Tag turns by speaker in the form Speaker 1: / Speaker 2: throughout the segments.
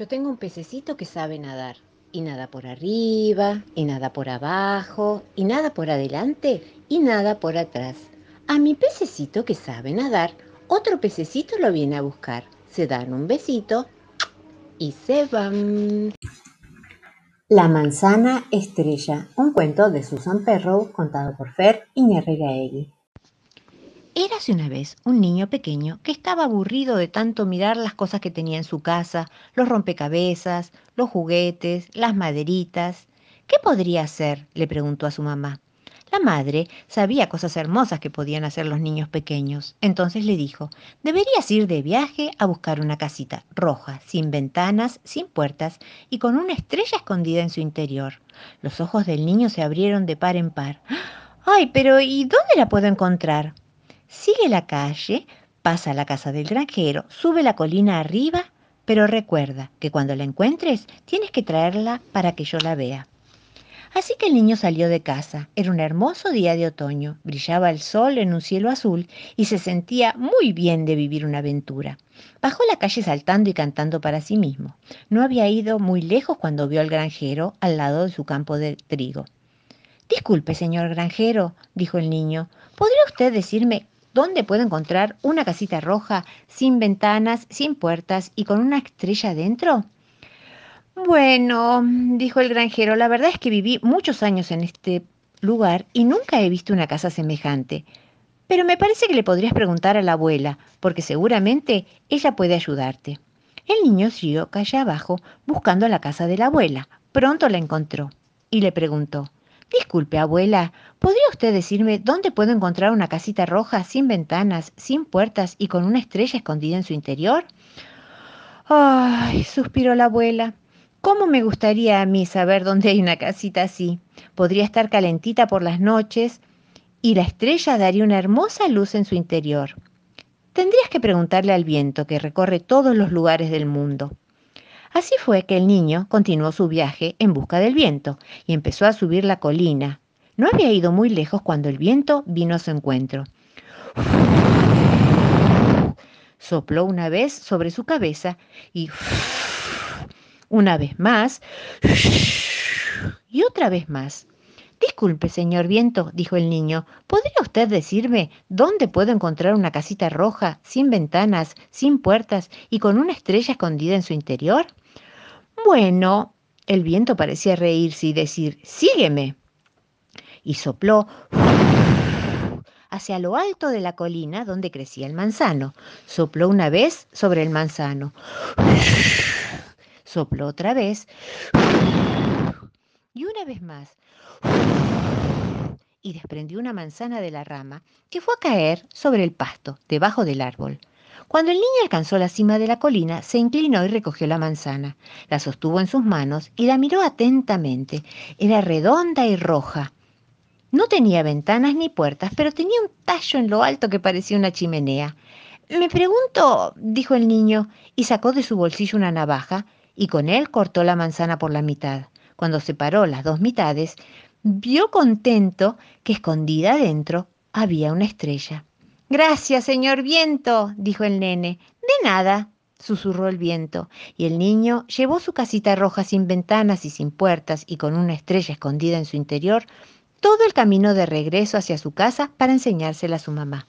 Speaker 1: Yo tengo un pececito que sabe nadar. Y nada por arriba, y nada por abajo, y nada por adelante, y nada por atrás. A mi pececito que sabe nadar, otro pececito lo viene a buscar. Se dan un besito y se van.
Speaker 2: La manzana estrella, un cuento de Susan Perrow contado por Fer Iñerreiraegui.
Speaker 3: Érase una vez un niño pequeño que estaba aburrido de tanto mirar las cosas que tenía en su casa, los rompecabezas, los juguetes, las maderitas. ¿Qué podría hacer? le preguntó a su mamá. La madre sabía cosas hermosas que podían hacer los niños pequeños. Entonces le dijo, deberías ir de viaje a buscar una casita roja, sin ventanas, sin puertas y con una estrella escondida en su interior. Los ojos del niño se abrieron de par en par. ¡Ay, pero ¿y dónde la puedo encontrar? Sigue la calle, pasa a la casa del granjero, sube la colina arriba, pero recuerda que cuando la encuentres tienes que traerla para que yo la vea. Así que el niño salió de casa. Era un hermoso día de otoño. Brillaba el sol en un cielo azul y se sentía muy bien de vivir una aventura. Bajó la calle saltando y cantando para sí mismo. No había ido muy lejos cuando vio al granjero al lado de su campo de trigo. Disculpe, señor granjero, dijo el niño, ¿podría usted decirme ¿Dónde puedo encontrar una casita roja, sin ventanas, sin puertas y con una estrella dentro? Bueno, dijo el granjero, la verdad es que viví muchos años en este lugar y nunca he visto una casa semejante. Pero me parece que le podrías preguntar a la abuela, porque seguramente ella puede ayudarte. El niño siguió calle abajo buscando la casa de la abuela. Pronto la encontró y le preguntó, Disculpe, abuela, ¿podría usted decirme dónde puedo encontrar una casita roja sin ventanas, sin puertas y con una estrella escondida en su interior? Ay, suspiró la abuela. ¿Cómo me gustaría a mí saber dónde hay una casita así? Podría estar calentita por las noches y la estrella daría una hermosa luz en su interior. Tendrías que preguntarle al viento que recorre todos los lugares del mundo. Así fue que el niño continuó su viaje en busca del viento y empezó a subir la colina. No había ido muy lejos cuando el viento vino a su encuentro. Sopló una vez sobre su cabeza y una vez más y otra vez más. Disculpe, señor viento, dijo el niño, ¿podría usted decirme dónde puedo encontrar una casita roja, sin ventanas, sin puertas y con una estrella escondida en su interior? Bueno, el viento parecía reírse y decir, sígueme. Y sopló hacia lo alto de la colina donde crecía el manzano. Sopló una vez sobre el manzano. Sopló otra vez. Y una vez más. Y desprendió una manzana de la rama que fue a caer sobre el pasto, debajo del árbol. Cuando el niño alcanzó la cima de la colina, se inclinó y recogió la manzana. La sostuvo en sus manos y la miró atentamente. Era redonda y roja. No tenía ventanas ni puertas, pero tenía un tallo en lo alto que parecía una chimenea. Me pregunto, dijo el niño, y sacó de su bolsillo una navaja, y con él cortó la manzana por la mitad. Cuando separó las dos mitades, vio contento que escondida adentro había una estrella. Gracias, señor viento, dijo el nene. De nada, susurró el viento, y el niño llevó su casita roja sin ventanas y sin puertas y con una estrella escondida en su interior todo el camino de regreso hacia su casa para enseñársela a su mamá.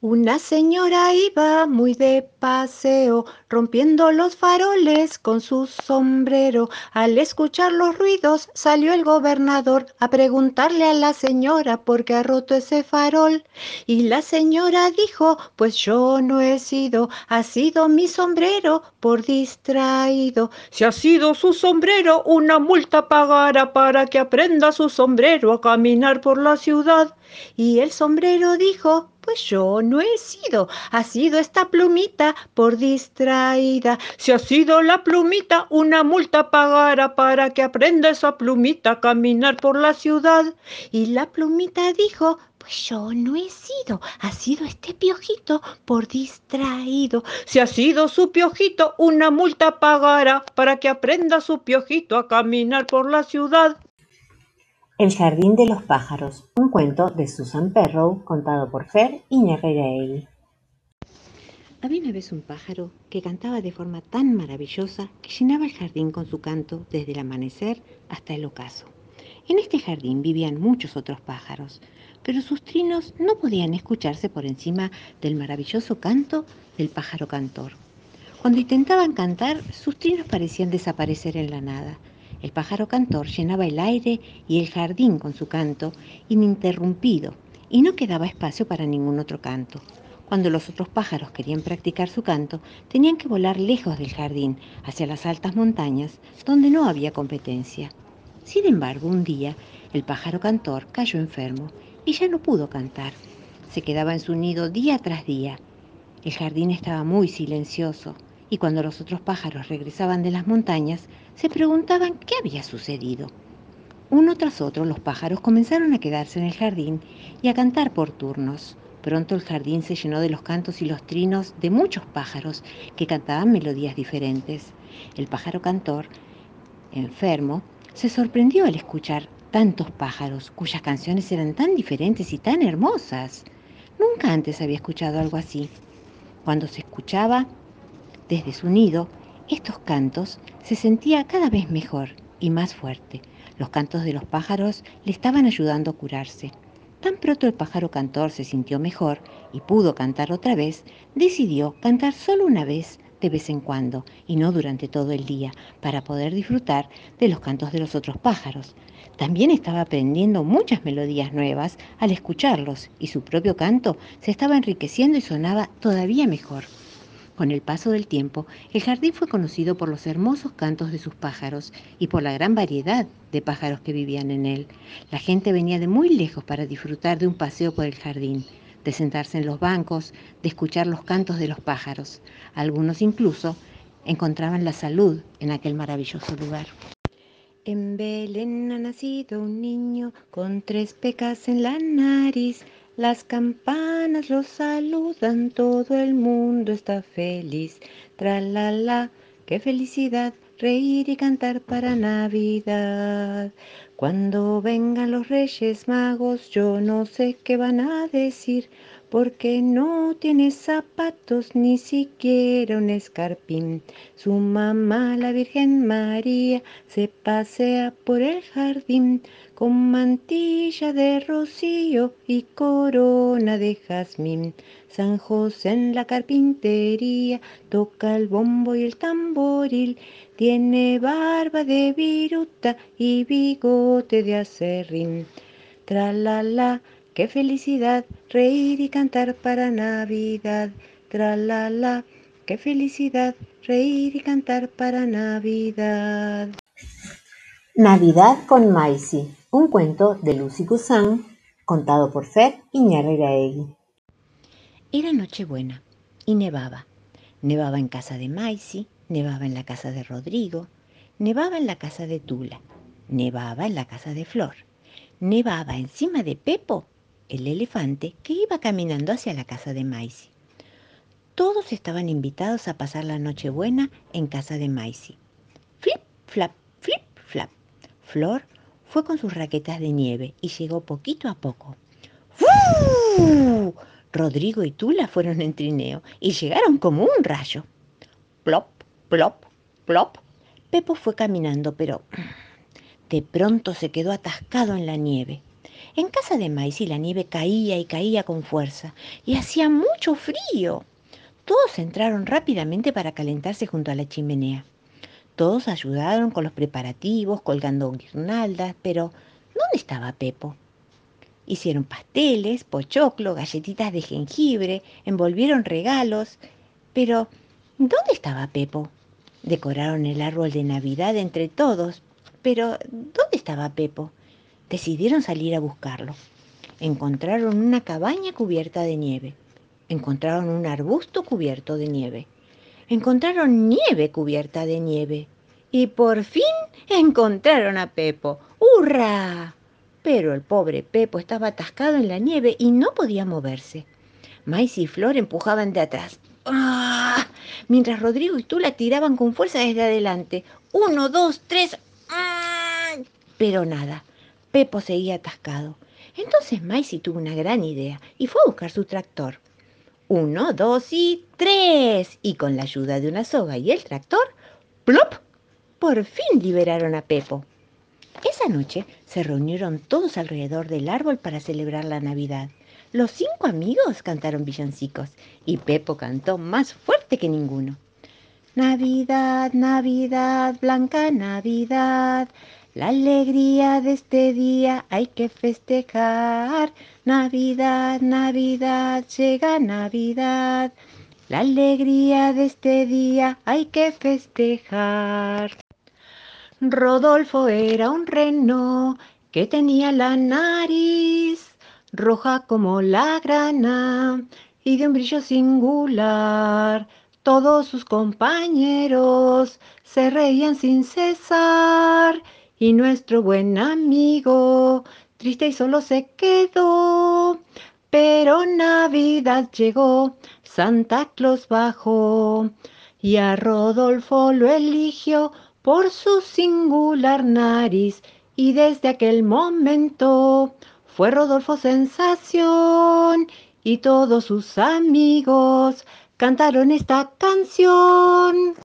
Speaker 4: Una señora iba muy de paseo, rompiendo los faroles con su sombrero. Al escuchar los ruidos, salió el gobernador a preguntarle a la señora por qué ha roto ese farol. Y la señora dijo, pues yo no he sido, ha sido mi sombrero por distraído. Si ha sido su sombrero, una multa pagará para que aprenda su sombrero a caminar por la ciudad. Y el sombrero dijo, pues yo no he sido, ha sido esta plumita por distraída. Si ha sido la plumita, una multa pagará para que aprenda esa plumita a caminar por la ciudad. Y la plumita dijo, pues yo no he sido, ha sido este piojito por distraído. Si ha sido su piojito, una multa pagará para que aprenda su piojito a caminar por la ciudad.
Speaker 2: El jardín de los pájaros, un cuento de Susan Perrow contado por Fer Iñárritu.
Speaker 3: Había una vez un pájaro que cantaba de forma tan maravillosa que llenaba el jardín con su canto desde el amanecer hasta el ocaso. En este jardín vivían muchos otros pájaros, pero sus trinos no podían escucharse por encima del maravilloso canto del pájaro cantor. Cuando intentaban cantar, sus trinos parecían desaparecer en la nada. El pájaro cantor llenaba el aire y el jardín con su canto ininterrumpido y no quedaba espacio para ningún otro canto. Cuando los otros pájaros querían practicar su canto, tenían que volar lejos del jardín, hacia las altas montañas, donde no había competencia. Sin embargo, un día, el pájaro cantor cayó enfermo y ya no pudo cantar. Se quedaba en su nido día tras día. El jardín estaba muy silencioso y cuando los otros pájaros regresaban de las montañas, se preguntaban qué había sucedido. Uno tras otro los pájaros comenzaron a quedarse en el jardín y a cantar por turnos. Pronto el jardín se llenó de los cantos y los trinos de muchos pájaros que cantaban melodías diferentes. El pájaro cantor, enfermo, se sorprendió al escuchar tantos pájaros cuyas canciones eran tan diferentes y tan hermosas. Nunca antes había escuchado algo así. Cuando se escuchaba desde su nido, estos cantos se sentía cada vez mejor y más fuerte. Los cantos de los pájaros le estaban ayudando a curarse. Tan pronto el pájaro cantor se sintió mejor y pudo cantar otra vez, decidió cantar solo una vez de vez en cuando y no durante todo el día para poder disfrutar de los cantos de los otros pájaros. También estaba aprendiendo muchas melodías nuevas al escucharlos y su propio canto se estaba enriqueciendo y sonaba todavía mejor. Con el paso del tiempo, el jardín fue conocido por los hermosos cantos de sus pájaros y por la gran variedad de pájaros que vivían en él. La gente venía de muy lejos para disfrutar de un paseo por el jardín, de sentarse en los bancos, de escuchar los cantos de los pájaros. Algunos incluso encontraban la salud en aquel maravilloso lugar.
Speaker 4: En Belén ha nacido un niño con tres pecas en la nariz. Las campanas lo saludan, todo el mundo está feliz. Tra la la, qué felicidad, reír y cantar para Navidad. Cuando vengan los Reyes Magos, yo no sé qué van a decir, porque no tiene zapatos ni siquiera un escarpín. Su mamá, la Virgen María, se pasea por el jardín con mantilla de rocío y corona de jazmín. San José en la carpintería toca el bombo y el tamboril, tiene barba de viruta y bigote de acerrín. Tra la la, qué felicidad, reír y cantar para Navidad. Tra la la, qué felicidad, reír y cantar para Navidad.
Speaker 2: Navidad con Maisie, un cuento de Lucy Guzán, contado por Fer Iñarreiraegui.
Speaker 3: Era Nochebuena y nevaba. Nevaba en casa de Maisie, nevaba en la casa de Rodrigo, nevaba en la casa de Tula, nevaba en la casa de Flor, nevaba encima de Pepo, el elefante que iba caminando hacia la casa de Maisie. Todos estaban invitados a pasar la Nochebuena en casa de Maisie. Flip, flap, flip, flap. Flor fue con sus raquetas de nieve y llegó poquito a poco. ¡Fu! Rodrigo y Tula fueron en trineo y llegaron como un rayo. Plop, plop, plop. Pepo fue caminando, pero de pronto se quedó atascado en la nieve. En casa de Maisie la nieve caía y caía con fuerza y hacía mucho frío. Todos entraron rápidamente para calentarse junto a la chimenea. Todos ayudaron con los preparativos, colgando guirnaldas, pero ¿dónde estaba Pepo? Hicieron pasteles, pochoclo, galletitas de jengibre, envolvieron regalos, pero ¿dónde estaba Pepo? Decoraron el árbol de Navidad entre todos, pero ¿dónde estaba Pepo? Decidieron salir a buscarlo. Encontraron una cabaña cubierta de nieve. Encontraron un arbusto cubierto de nieve encontraron nieve cubierta de nieve. Y por fin encontraron a Pepo. ¡Hurra! Pero el pobre Pepo estaba atascado en la nieve y no podía moverse. Mais y Flor empujaban de atrás. ¡Ah! Mientras Rodrigo y Tula tiraban con fuerza desde adelante. Uno, dos, tres. Pero nada. Pepo seguía atascado. Entonces Maisy tuvo una gran idea y fue a buscar su tractor. Uno, dos y tres. Y con la ayuda de una soga y el tractor, ¡plop! Por fin liberaron a Pepo. Esa noche se reunieron todos alrededor del árbol para celebrar la Navidad. Los cinco amigos cantaron villancicos y Pepo cantó más fuerte que ninguno. Navidad, Navidad, blanca Navidad, la alegría de este día hay que festejar. Navidad, Navidad, llega Navidad. La alegría de este día hay que festejar. Rodolfo era un reno que tenía la nariz roja como la grana y de un brillo singular. Todos sus compañeros se reían sin cesar y nuestro buen amigo triste y solo se quedó. Pero Navidad llegó, Santa Claus bajó y a Rodolfo lo eligió por su singular nariz y desde aquel momento fue Rodolfo sensación y todos sus amigos cantaron esta canción.